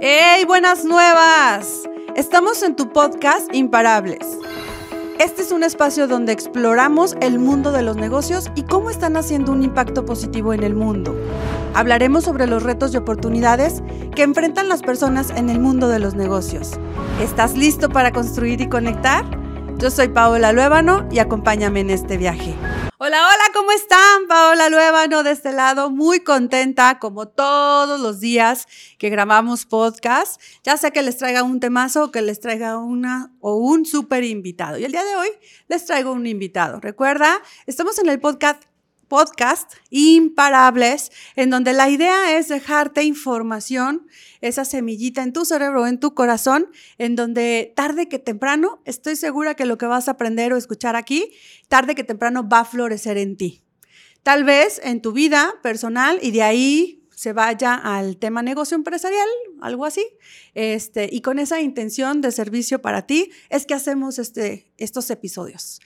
¡Hey, buenas nuevas! Estamos en tu podcast Imparables. Este es un espacio donde exploramos el mundo de los negocios y cómo están haciendo un impacto positivo en el mundo. Hablaremos sobre los retos y oportunidades que enfrentan las personas en el mundo de los negocios. ¿Estás listo para construir y conectar? Yo soy Paola Luébano y acompáñame en este viaje. Hola, hola, ¿cómo están? Paola Luébano de este lado, muy contenta como todos los días que grabamos podcast. Ya sea que les traiga un temazo o que les traiga una o un súper invitado. Y el día de hoy les traigo un invitado. Recuerda, estamos en el podcast podcast imparables, en donde la idea es dejarte información, esa semillita en tu cerebro, en tu corazón, en donde tarde que temprano, estoy segura que lo que vas a aprender o escuchar aquí, tarde que temprano va a florecer en ti. Tal vez en tu vida personal y de ahí se vaya al tema negocio empresarial, algo así. Este, y con esa intención de servicio para ti es que hacemos este, estos episodios.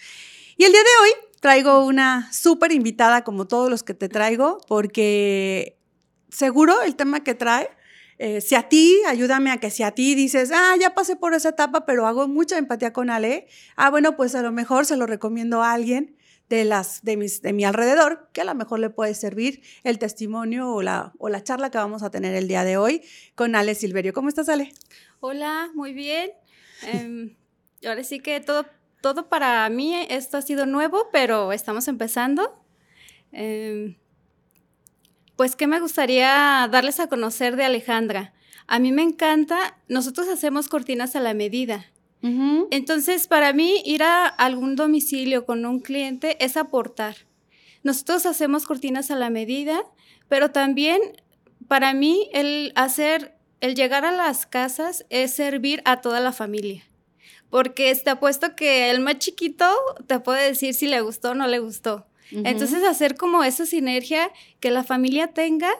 Y el día de hoy traigo una súper invitada como todos los que te traigo, porque seguro el tema que trae, eh, si a ti, ayúdame a que si a ti dices, ah, ya pasé por esa etapa, pero hago mucha empatía con Ale, ah, bueno, pues a lo mejor se lo recomiendo a alguien de, las, de, mis, de mi alrededor, que a lo mejor le puede servir el testimonio o la, o la charla que vamos a tener el día de hoy con Ale Silverio. ¿Cómo estás, Ale? Hola, muy bien. Em, ahora sí que todo todo para mí esto ha sido nuevo, pero estamos empezando. Em, pues, ¿qué me gustaría darles a conocer de Alejandra? A mí me encanta, nosotros hacemos cortinas a la medida. Entonces, para mí, ir a algún domicilio con un cliente es aportar. Nosotros hacemos cortinas a la medida, pero también para mí el hacer, el llegar a las casas es servir a toda la familia porque te apuesto que el más chiquito te puede decir si le gustó o no le gustó. Entonces, hacer como esa sinergia que la familia tenga,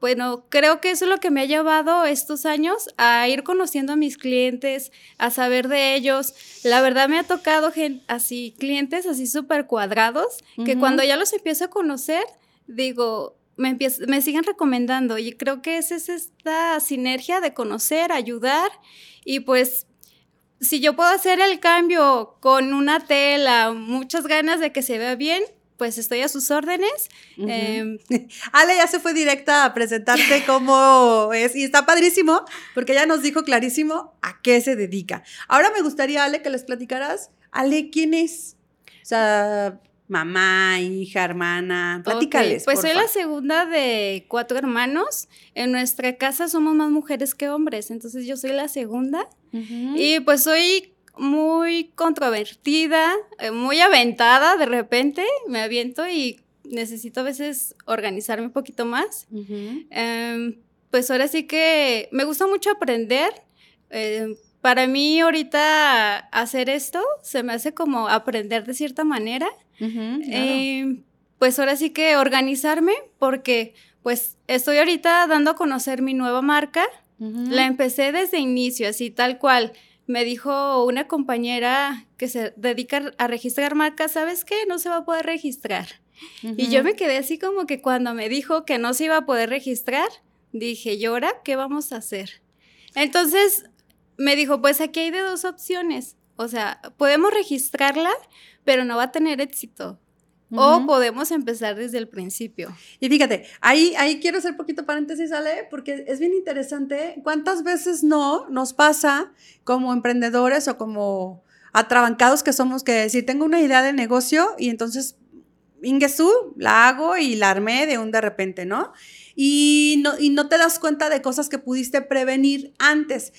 bueno, creo que eso es lo que me ha llevado estos años a ir conociendo a mis clientes, a saber de ellos. La verdad me ha tocado así, clientes así súper cuadrados, que cuando ya los empiezo a conocer, digo, me, me siguen recomendando y creo que esa es esta sinergia de conocer, ayudar y pues si yo puedo hacer el cambio con una tela, muchas ganas de que se vea bien, pues estoy a sus órdenes. Em, Ale ya se fue directa a presentarte cómo es y está padrísimo porque ella nos dijo clarísimo a qué se dedica. Ahora me gustaría, Ale, que les platicaras, Ale, ¿quién es? O sea, mamá, hija, hermana, platícales. pues soy la segunda de cuatro hermanos. En nuestra casa somos más mujeres que hombres, entonces yo soy la segunda. Y pues soy muy controvertida, eh, muy aventada de repente, me aviento y necesito a veces organizarme un poquito más. Em, pues ahora sí que me gusta mucho aprender. Em, para mí ahorita hacer esto se me hace como aprender de cierta manera. Em, pues ahora sí que organizarme porque pues estoy ahorita dando a conocer mi nueva marca. La empecé desde inicio, así tal cual. Me dijo una compañera que se dedica a registrar marcas, ¿sabes qué? No se va a poder registrar. Y yo me quedé así como que cuando me dijo que no se iba a poder registrar, dije, ¿y ahora qué vamos a hacer? Entonces me dijo, pues aquí hay de dos opciones. O sea, podemos registrarla, pero no va a tener éxito. O podemos empezar desde el principio. Y fíjate, ahí, ahí quiero hacer poquito paréntesis, Ale, porque es bien interesante. ¿Cuántas veces no nos pasa como emprendedores o como atrabancados que somos que si tengo una idea de negocio y entonces Ingesú, la hago y la armé de un de repente, ¿no? Y no, y no te das cuenta de cosas que pudiste prevenir antes.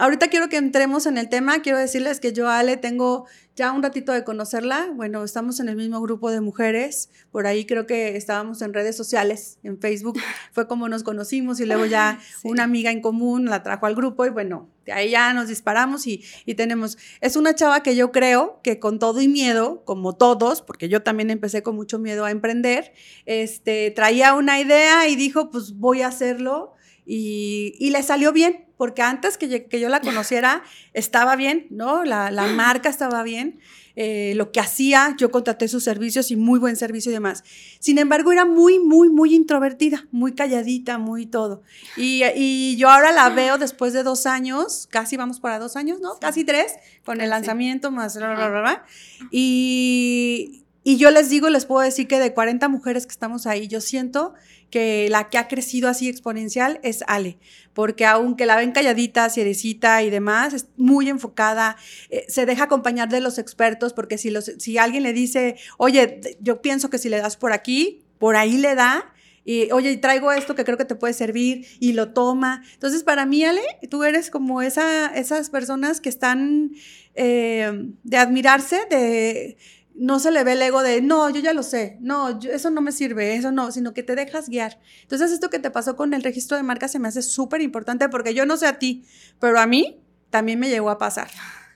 Ahorita quiero que entremos en el tema. Quiero decirles que yo, Ale, tengo ya un ratito de conocerla. Bueno, estamos en el mismo grupo de mujeres. Por ahí creo que estábamos en redes sociales, en Facebook. Fue como nos conocimos y luego ya una amiga en común la trajo al grupo y bueno, de ahí ya nos disparamos y, y tenemos. Es una chava que yo creo que con todo y miedo, como todos, porque yo también empecé con mucho miedo a emprender, este, traía una idea y dijo, pues voy a hacerlo y, y le salió bien porque antes que, que yo la conociera estaba bien, ¿no? La, la marca estaba bien. Eh, lo que hacía, yo contraté sus servicios y muy buen servicio y demás. Sin embargo, era muy, muy, muy introvertida, muy calladita, muy todo. Y, y yo ahora la veo después de dos años, casi vamos para dos años, ¿no? Casi tres, con el lanzamiento más, bla, bla, bla, bla. Y, y yo les digo, les puedo decir que de 40 mujeres que estamos ahí, yo siento que la que ha crecido así exponencial es Ale, porque aunque la ven calladita, cierecita y demás, es muy enfocada, eh, se deja acompañar de los expertos, porque si, los, si alguien le dice, oye, yo pienso que si le das por aquí, por ahí le da, y oye, traigo esto que creo que te puede servir y lo toma. Entonces, para mí, Ale, tú eres como esa, esas personas que están eh, de admirarse, de no se le ve el ego de, no, yo ya lo sé, no, eso no me sirve, eso no, sino que te dejas guiar. Entonces, esto que te pasó con el registro de marca se me hace súper importante porque yo no sé a ti, pero a mí también me llegó a pasar.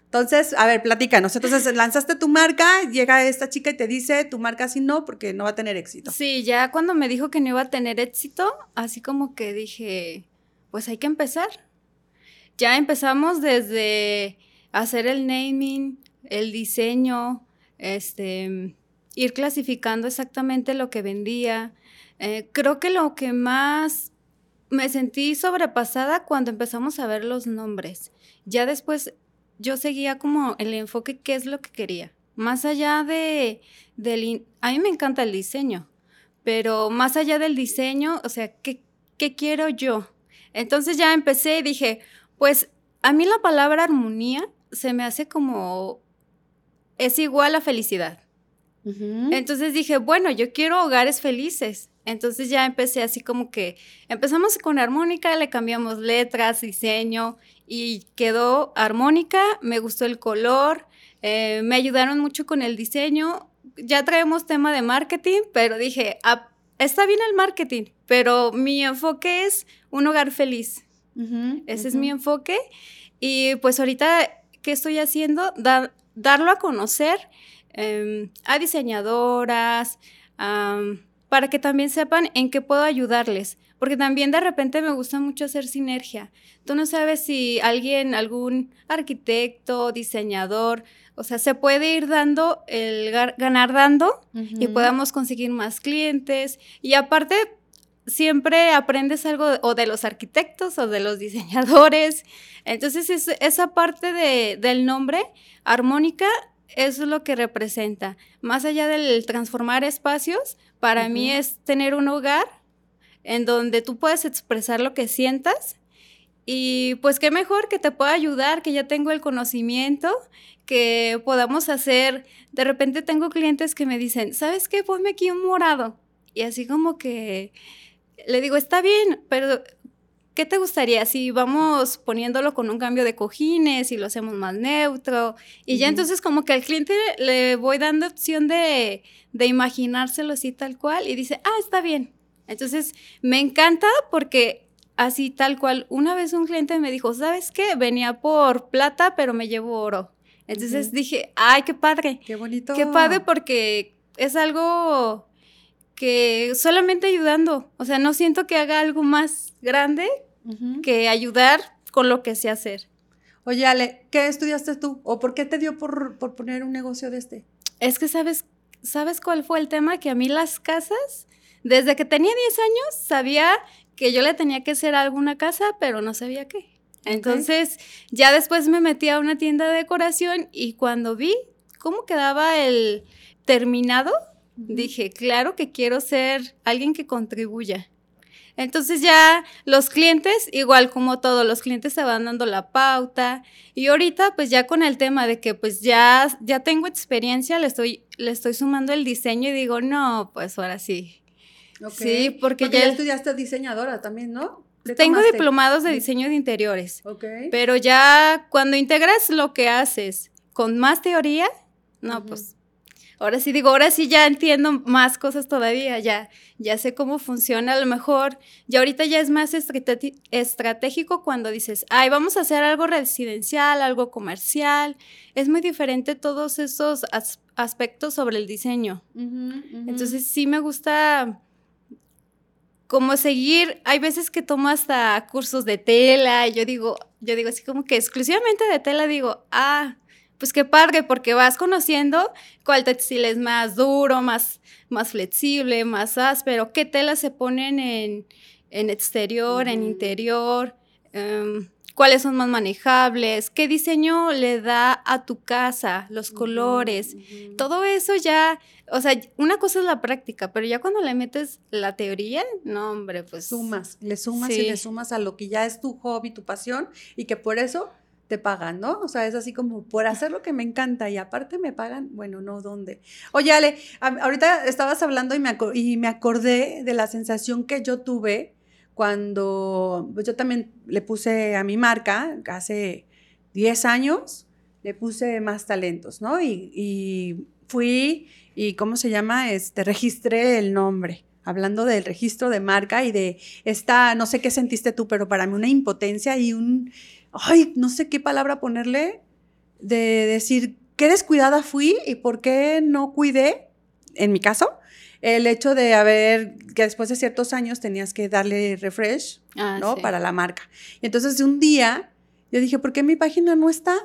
Entonces, a ver, platícanos. Entonces, lanzaste tu marca, llega esta chica y te dice, tu marca sí no, porque no va a tener éxito. Sí, ya cuando me dijo que no iba a tener éxito, así como que dije, pues hay que empezar. Ya empezamos desde hacer el naming, el diseño, este, ir clasificando exactamente lo que vendía. Eh, creo que lo que más me sentí sobrepasada cuando empezamos a ver los nombres. Ya después yo seguía como el enfoque, qué es lo que quería. Más allá de, del... A mí me encanta el diseño, pero más allá del diseño, o sea, ¿qué, qué quiero yo? Entonces ya empecé y dije, pues a mí la palabra armonía se me hace como es igual a felicidad. Entonces dije, bueno, yo quiero hogares felices. Entonces ya empecé así como que empezamos con armónica, le cambiamos letras, diseño y quedó armónica, me gustó el color, eh, me ayudaron mucho con el diseño. Ya traemos tema de marketing, pero dije, ah, está bien el marketing, pero mi enfoque es un hogar feliz. Ese es mi enfoque. Y pues ahorita, ¿qué estoy haciendo? Dar, darlo a conocer em, a diseñadoras, para que también sepan en qué puedo ayudarles. Porque también de repente me gusta mucho hacer sinergia. Tú no sabes si alguien, algún arquitecto, diseñador, o sea, se puede ir dando el ganar dando y podamos conseguir más clientes. Y aparte, siempre aprendes algo o de los arquitectos o de los diseñadores. Entonces, esa parte del nombre, armónica, es lo que representa. Más allá del transformar espacios, para mí es tener un hogar en donde tú puedes expresar lo que sientas y pues qué mejor que te pueda ayudar, que ya tengo el conocimiento, que podamos hacer, de repente tengo clientes que me dicen, ¿sabes qué? Ponme aquí un morado. Y así como que le digo, está bien, pero ¿qué te gustaría si vamos poniéndolo con un cambio de cojines y lo hacemos más neutro? Y ya entonces como que al cliente le voy dando opción de, de imaginárselo así tal cual y dice, ah, está bien. Entonces me encanta porque así tal cual, una vez un cliente me dijo, ¿sabes qué? Venía por plata, pero me llevo oro. Entonces dije, ay, qué padre. Qué bonito. Qué padre porque es algo que solamente ayudando, o sea, no siento que haga algo más grande que ayudar con lo que sé hacer. Oye, Ale, ¿qué estudiaste tú? ¿O por qué te dio por, poner un negocio de este? Es que sabes, ¿sabes cuál fue el tema? Que a mí las casas, desde que tenía 10 años, sabía que yo le tenía que hacer alguna casa, pero no sabía qué. Entonces, ya después me metí a una tienda de decoración y cuando vi cómo quedaba el terminado, dije, claro que quiero ser alguien que contribuya. Entonces ya los clientes, igual como todos los clientes se van dando la pauta y ahorita pues ya con el tema de que pues ya, ya tengo experiencia, le estoy, le estoy sumando el diseño y digo, no, pues ahora sí. Sí, porque, ya, estudiaste diseñadora también, ¿no? Tengo diplomados de diseño de interiores. Pero ya cuando integras lo que haces con más teoría, no, pues ahora sí digo, ahora sí ya entiendo más cosas todavía, ya, ya sé cómo funciona a lo mejor, y ahorita ya es más estratégico cuando dices, ay, vamos a hacer algo residencial, algo comercial, es muy diferente todos esos aspectos sobre el diseño. Entonces sí me gusta como seguir, hay veces que tomo hasta cursos de tela y yo digo, yo digo así como que exclusivamente de tela digo, ah, pues qué padre, porque vas conociendo cuál textil es más duro, más, más flexible, más áspero, qué telas se ponen en, en exterior, en interior, em, cuáles son más manejables, qué diseño le da a tu casa, los colores, todo eso ya, o sea, una cosa es la práctica, pero ya cuando le metes la teoría, no, hombre, pues... Sumas, le sumas y le sumas a lo que ya es tu hobby, tu pasión, y que por eso te pagan, ¿no? O sea, es así como por hacer lo que me encanta y aparte me pagan, bueno, no, ¿dónde? Oye, Ale, ahorita estabas hablando y me, y me acordé de la sensación que yo tuve cuando pues yo también le puse a mi marca, hace 10 años, le puse más talentos, ¿no? Y, fui y, ¿cómo se llama? Este, registré el nombre, hablando del registro de marca y de esta, no sé qué sentiste tú, pero para mí una impotencia y un, ay, no sé qué palabra ponerle, de decir, qué descuidada fui y por qué no cuidé, en mi caso, el hecho de haber, que después de ciertos años tenías que darle refresh, ah, ¿no? Para la marca. Y entonces un día yo dije, ¿por qué mi página no está?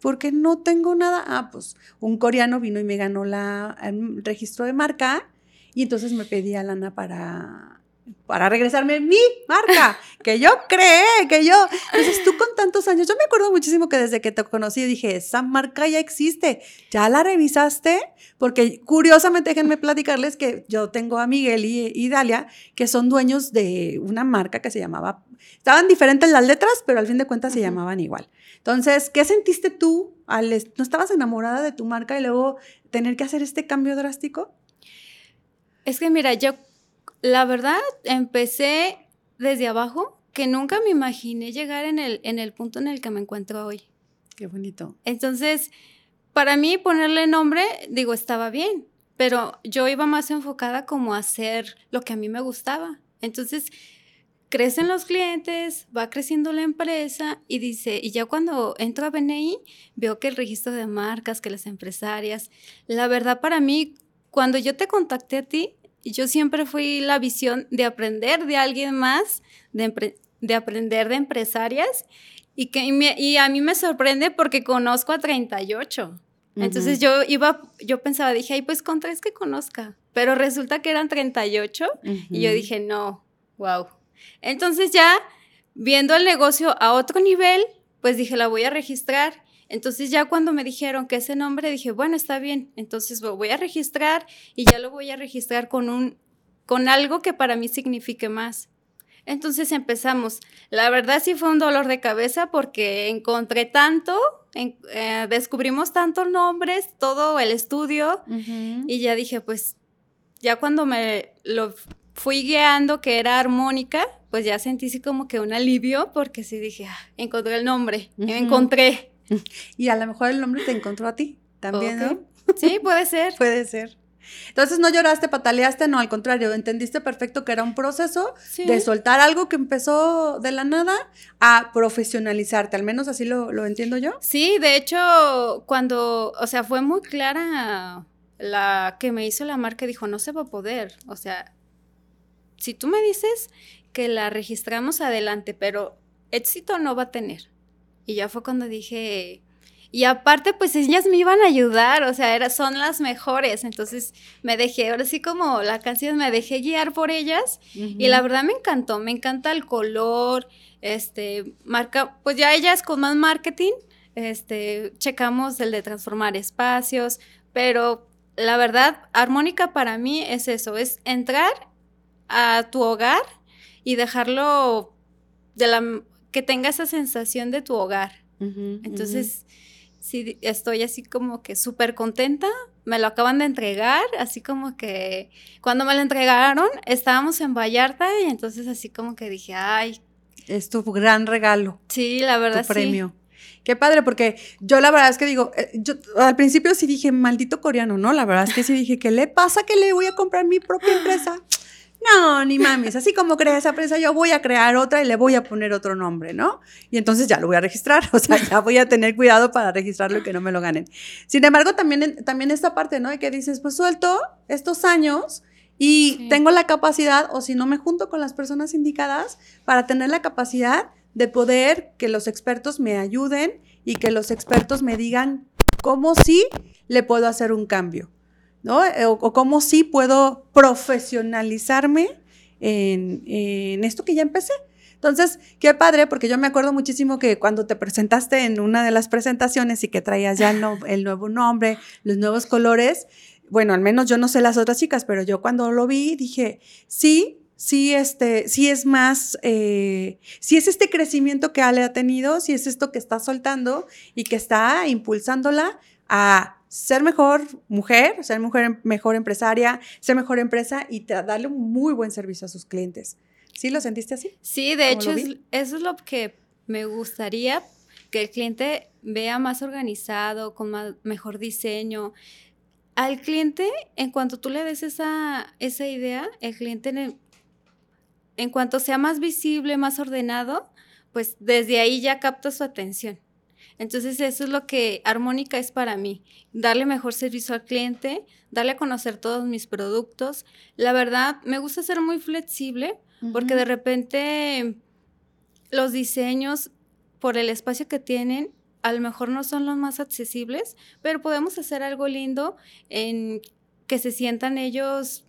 ¿Por qué no tengo nada? Ah, pues un coreano vino y me ganó la, el registro de marca y entonces me pedía lana para para regresarme mi marca, que yo creé, que yo. Entonces tú con tantos años, yo me acuerdo muchísimo que desde que te conocí dije, esa marca ya existe, ya la revisaste, porque curiosamente déjenme platicarles que yo tengo a Miguel y, Dalia, que son dueños de una marca que se llamaba, estaban diferentes las letras, pero al fin de cuentas se llamaban igual. Entonces, ¿qué sentiste tú al, no estabas enamorada de tu marca y luego tener que hacer este cambio drástico? Es que mira, yo la verdad, empecé desde abajo, que nunca me imaginé llegar en el, en el punto en el que me encuentro hoy. Qué bonito. Entonces, para mí ponerle nombre, digo, estaba bien, pero yo iba más enfocada como a hacer lo que a mí me gustaba. Entonces, crecen los clientes, va creciendo la empresa y dice, y ya cuando entro a BNI, veo que el registro de marcas, que las empresarias, la verdad para mí, cuando yo te contacté a ti, yo siempre fui la visión de aprender de alguien más, de, de aprender de empresarias. Y, que, y, a mí me sorprende porque conozco a 38. Entonces yo iba, yo pensaba, dije, ay, pues con tres que conozca. Pero resulta que eran 38 y yo dije, no, wow. Entonces ya viendo el negocio a otro nivel, pues dije, la voy a registrar. Entonces ya cuando me dijeron que ese nombre, dije, bueno, está bien, entonces lo voy a registrar y ya lo voy a registrar con, un, con algo que para mí signifique más. Entonces empezamos. La verdad sí fue un dolor de cabeza porque encontré tanto, eh, descubrimos tantos nombres, todo el estudio y ya dije, pues ya cuando me lo fui guiando que era armónica, pues ya sentí así como que un alivio porque sí dije, ah, encontré el nombre, me encontré. Y a lo mejor el nombre te encontró a ti también, ¿no? Sí, puede ser. puede ser. Entonces no lloraste, pataleaste, no, al contrario, entendiste perfecto que era un proceso de soltar algo que empezó de la nada a profesionalizarte, al menos así lo, lo, entiendo yo. Sí, de hecho, cuando, o sea, fue muy clara la que me hizo la marca, dijo, no se va a poder, o sea, si tú me dices que la registramos adelante, pero éxito no va a tener. Y ya fue cuando dije, y aparte, pues ellas me iban a ayudar, o sea, era, son las mejores. Entonces me dejé, ahora sí como la canción, me dejé guiar por ellas. Y la verdad me encantó, me encanta el color, este, marca, pues ya ellas con más marketing, este, checamos el de transformar espacios, pero la verdad, armónica para mí es eso, es entrar a tu hogar y dejarlo de la que tenga esa sensación de tu hogar. Entonces, sí, estoy así como que súper contenta. Me lo acaban de entregar, así como que cuando me lo entregaron, estábamos en Vallarta y entonces así como que dije, ay. Es tu gran regalo. Sí, la verdad. Tu premio. Qué padre, porque yo la verdad es que digo, eh, yo al principio sí dije, maldito coreano, ¿no? La verdad es que sí dije, ¿qué le pasa que le voy a comprar mi propia empresa? No, ni mames, así como crea esa prensa, yo voy a crear otra y le voy a poner otro nombre, ¿no? Y entonces ya lo voy a registrar, o sea, ya voy a tener cuidado para registrarlo y que no me lo ganen. Sin embargo, también, también esta parte, ¿no? De que dices, pues suelto estos años Y tengo la capacidad, o si no me junto con las personas indicadas, para tener la capacidad de poder que los expertos me ayuden y que los expertos me digan cómo sí le puedo hacer un cambio, ¿no? Eh, o, cómo sí puedo profesionalizarme en, en esto que ya empecé. Entonces, qué padre, porque yo me acuerdo muchísimo que cuando te presentaste en una de las presentaciones y que traías ya el, nuevo nombre, los nuevos colores, bueno, al menos yo no sé las otras chicas, pero yo cuando lo vi dije, sí, sí, este, sí es más, eh, sí es este crecimiento que Ale ha tenido, sí es esto que está soltando y que está impulsándola a ser mejor mujer, ser mujer, mejor empresaria, ser mejor empresa y darle un muy buen servicio a sus clientes. ¿Sí lo sentiste así? Sí, de hecho, eso es lo que me gustaría, que el cliente vea más organizado, con mejor diseño. Al cliente, en cuanto tú le des esa, esa idea, el cliente, en, en cuanto sea más visible, más ordenado, pues desde ahí ya capta su atención. Entonces eso es lo que Armónica es para mí, darle mejor servicio al cliente, darle a conocer todos mis productos. La verdad, me gusta ser muy flexible porque de repente los diseños, por el espacio que tienen, a lo mejor no son los más accesibles, pero podemos hacer algo lindo en que se sientan ellos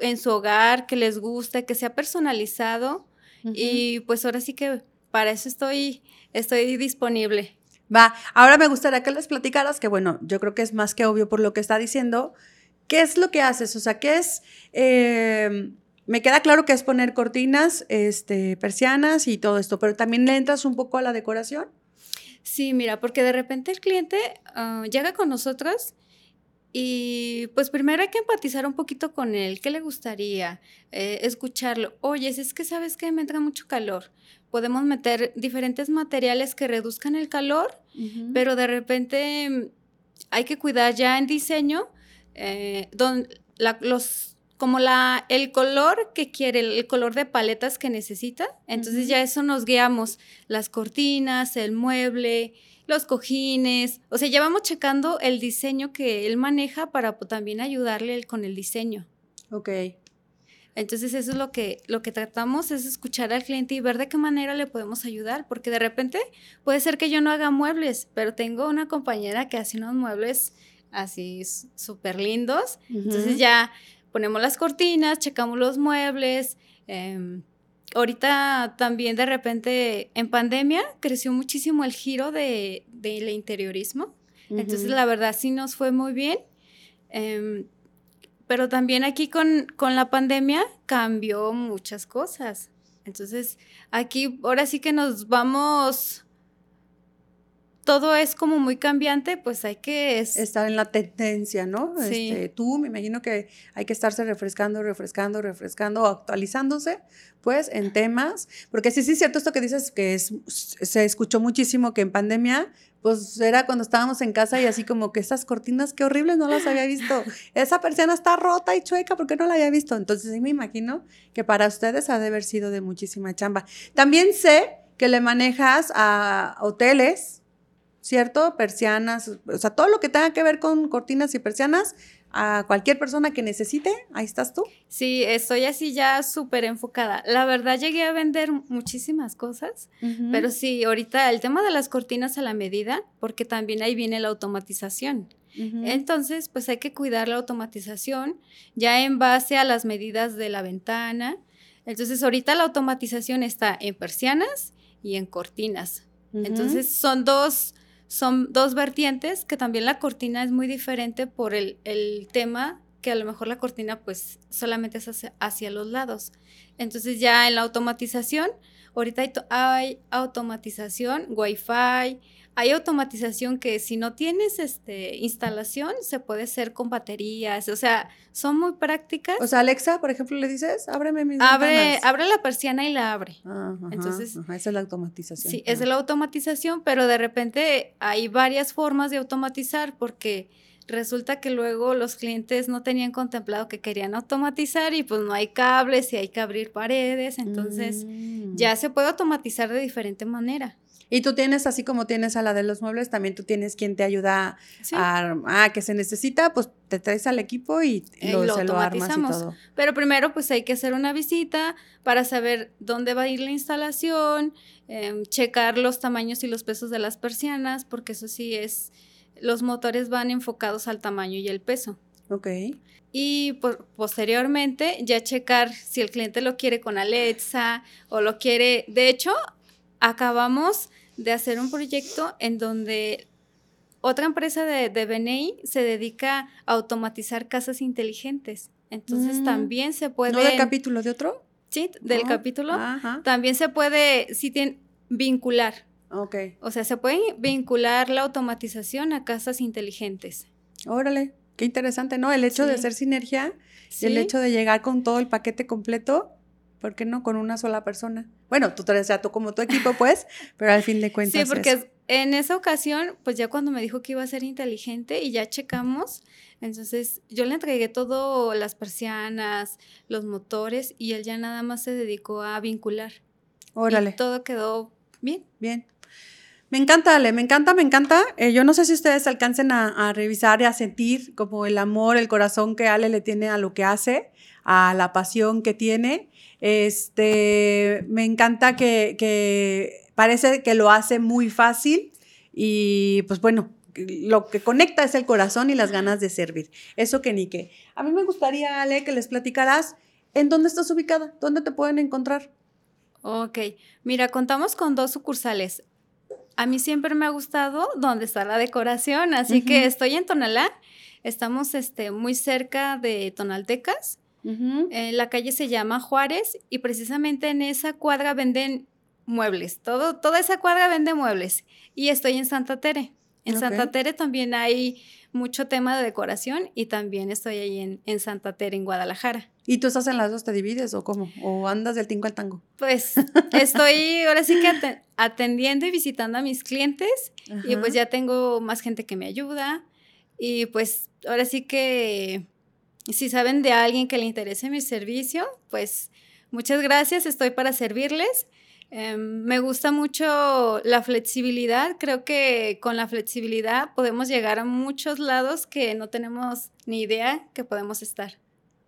en su hogar, que les guste, que sea personalizado. Y pues ahora sí que para eso estoy, estoy disponible. Va, ahora me gustaría que les platicaras, que bueno, yo creo que es más que obvio por lo que está diciendo, ¿qué es lo que haces? O sea, ¿qué es... Eh, me queda claro que es poner cortinas, este, persianas y todo esto, pero también le entras un poco a la decoración. Sí, mira, porque de repente el cliente ah, llega con nosotros y pues primero hay que empatizar un poquito con él, qué le gustaría, eh, escucharlo. Oye, es que sabes que me entra mucho calor. Podemos meter diferentes materiales que reduzcan el calor, pero de repente hay que cuidar ya en diseño eh, los como la, el color que quiere, el color de paletas que necesita. Entonces ya eso nos guiamos, las cortinas, el mueble, los cojines, o sea, ya vamos checando el diseño que él maneja para también ayudarle con el diseño. Ok. Entonces eso es lo que, lo que tratamos, es escuchar al cliente y ver de qué manera le podemos ayudar, porque de repente puede ser que yo no haga muebles, pero tengo una compañera que hace unos muebles así súper lindos, entonces ya ponemos las cortinas, checamos los muebles. Em, ahorita también de repente en pandemia creció muchísimo el giro de, del interiorismo. Entonces la verdad sí nos fue muy bien. Em, pero también aquí con, con, la pandemia cambió muchas cosas. Entonces aquí ahora sí que nos vamos todo es como muy cambiante, pues hay que... Estar en la tendencia, ¿no? Sí. Este, tú, me imagino que hay que estarse refrescando, refrescando, refrescando, actualizándose, pues, en temas, porque sí, sí es cierto esto que dices, que es, se escuchó muchísimo que en pandemia, pues era cuando estábamos en casa y así como que esas cortinas, qué horribles, no las había visto. Esa persiana está rota y chueca, ¿por qué no la había visto? Entonces sí me imagino que para ustedes ha de haber sido de muchísima chamba. También sé que le manejas a hoteles, ¿cierto? Persianas, o sea, todo lo que tenga que ver con cortinas y persianas, a cualquier persona que necesite, ahí estás tú. Sí, estoy así ya súper enfocada. La verdad llegué a vender muchísimas cosas, pero sí, ahorita el tema de las cortinas a la medida, porque también ahí viene la automatización. Entonces, pues hay que cuidar la automatización ya en base a las medidas de la ventana. Entonces, ahorita la automatización está en persianas y en cortinas. Entonces, son dos son dos vertientes, que también la cortina es muy diferente por el, tema que a lo mejor la cortina pues solamente es hacia, los lados. Entonces ya en la automatización, ahorita hay, hay automatización, wifi, hay automatización que si no tienes este, instalación, se puede hacer con baterías, o sea, son muy prácticas. O sea, Alexa, por ejemplo, le dices, ábreme mis abre, Abre la persiana y la abre. Entonces, esa es la automatización. Sí, es la automatización, pero de repente hay varias formas de automatizar porque resulta que luego los clientes no tenían contemplado que querían automatizar y pues no hay cables y hay que abrir paredes, entonces Mm. ya se puede automatizar de diferente manera. Y tú tienes, así como tienes a la de los muebles, también tú tienes quien te ayuda Sí. a, ah, que se necesita, pues te traes al equipo y Eh, lo, lo se lo armas y automatizamos. todo. Pero primero pues hay que hacer una visita para saber dónde va a ir la instalación, em, checar los tamaños y los pesos de las persianas, porque eso sí es, los motores van enfocados al tamaño y el peso. Ok. Y por- posteriormente ya checar si el cliente lo quiere con Alexa o lo quiere. De hecho, acabamos de hacer un proyecto en donde otra empresa de, de BNI se dedica a automatizar casas inteligentes. Entonces Mm. también se puede. ¿No de capítulo de otro? Sí, del Oh, capítulo. Ajá. También se puede, si tiene, vincular. Ok. O sea, se puede vincular la automatización a casas inteligentes. Órale. Qué interesante, ¿no? El hecho de hacer sinergia y el hecho de llegar con todo el paquete completo, ¿por qué no con una sola persona? Bueno, tú traes ya tú como tu equipo, pues, pero al fin de cuentas. Sí, porque eso. en esa ocasión, pues ya cuando me dijo que iba a ser inteligente y ya checamos, entonces yo le entregué todo, las persianas, los motores y él ya nada más se dedicó a vincular. Órale. Y todo quedó bien. Bien. Me encanta, Ale, me encanta, me encanta. Eh, yo no sé si ustedes alcancen a, revisar y a sentir como el amor, el corazón que Ale le tiene a lo que hace, a la pasión que tiene. Este, me encanta que, que parece que lo hace muy fácil y pues bueno, lo que conecta es el corazón y las ganas de servir. Eso que ni qué. A mí me gustaría, Ale, que les platicaras en dónde estás ubicada, dónde te pueden encontrar. Ok, mira, contamos con dos sucursales. A mí siempre me ha gustado donde está la decoración, así que estoy en Tonalá. Estamos este, muy cerca de Tonaltecas. Eh, la calle se llama Juárez y precisamente en esa cuadra venden muebles. Todo, toda esa cuadra vende muebles. Y estoy en Santa Tere. En Ok. Santa Tere también hay mucho tema de decoración y también estoy ahí en, en Santa Tere, en Guadalajara. ¿Y tú estás en las dos, te divides o cómo? ¿O andas del tingo al tango? Pues estoy ahora sí que aten- atendiendo y visitando a mis clientes y pues ya tengo más gente que me ayuda y pues ahora sí que si saben de alguien que le interese mi servicio, pues muchas gracias, estoy para servirles. Em, me gusta mucho la flexibilidad, creo que con la flexibilidad podemos llegar a muchos lados que no tenemos ni idea que podemos estar.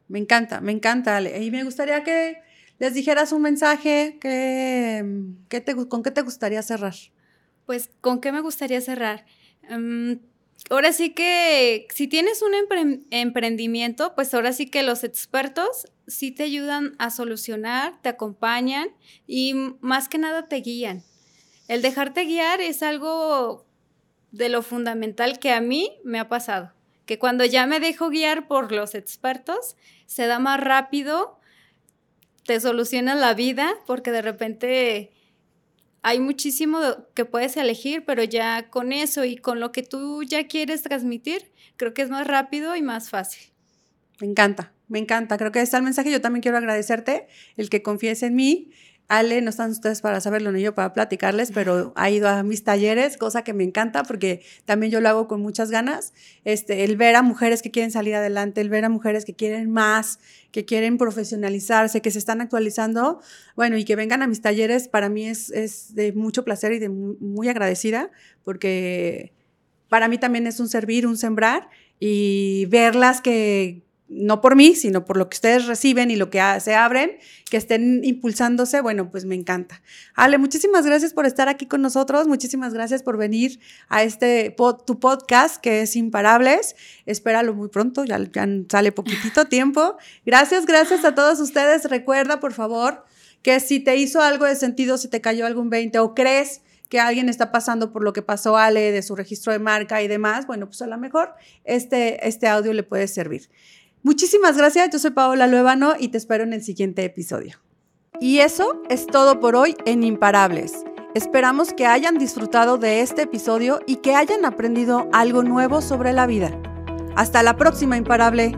Me encanta, me encanta, Ale. Y me gustaría que les dijeras un mensaje que, que te, con qué te gustaría cerrar. Pues, ¿con qué me gustaría cerrar? Em, ahora sí que si tienes un empre- emprendimiento, pues ahora sí que los expertos sí te ayudan a solucionar, te acompañan y más que nada te guían. El dejarte guiar es algo de lo fundamental que a mí me ha pasado, que cuando ya me dejo guiar por los expertos, se da más rápido, te solucionas la vida porque de repente hay muchísimo que puedes elegir, pero ya con eso y con lo que tú ya quieres transmitir, creo que es más rápido y más fácil. Me encanta, me encanta. Creo que está el mensaje. Yo también quiero agradecerte el que confíes en mí. Ale, no están ustedes para saberlo ni yo para platicarles, pero ha ido a mis talleres, cosa que me encanta porque también yo lo hago con muchas ganas. Este, el ver a mujeres que quieren salir adelante, el ver a mujeres que quieren más, que quieren profesionalizarse, que se están actualizando, bueno, y que vengan a mis talleres, para mí es, de mucho placer y de mu- muy agradecida porque para mí también es un servir, un sembrar y verlas que no por mí, sino por lo que ustedes reciben y lo que se abren, que estén impulsándose, bueno, pues me encanta. Ale, muchísimas gracias por estar aquí con nosotros, muchísimas gracias por venir a este pod- tu podcast que es Imparables. Espéralo muy pronto, ya, ya sale poquitito tiempo. Gracias, gracias a todos ustedes. Recuerda, por favor, que si te hizo algo de sentido, si te cayó algún 20 o crees que alguien está pasando por lo que pasó Ale de su registro de marca y demás, bueno, pues a lo mejor este, este audio le puede servir. Muchísimas gracias, yo soy Paola Luevano y te espero en el siguiente episodio. Y eso es todo por hoy en Imparables. Esperamos que hayan disfrutado de este episodio y que hayan aprendido algo nuevo sobre la vida. Hasta la próxima, Imparable.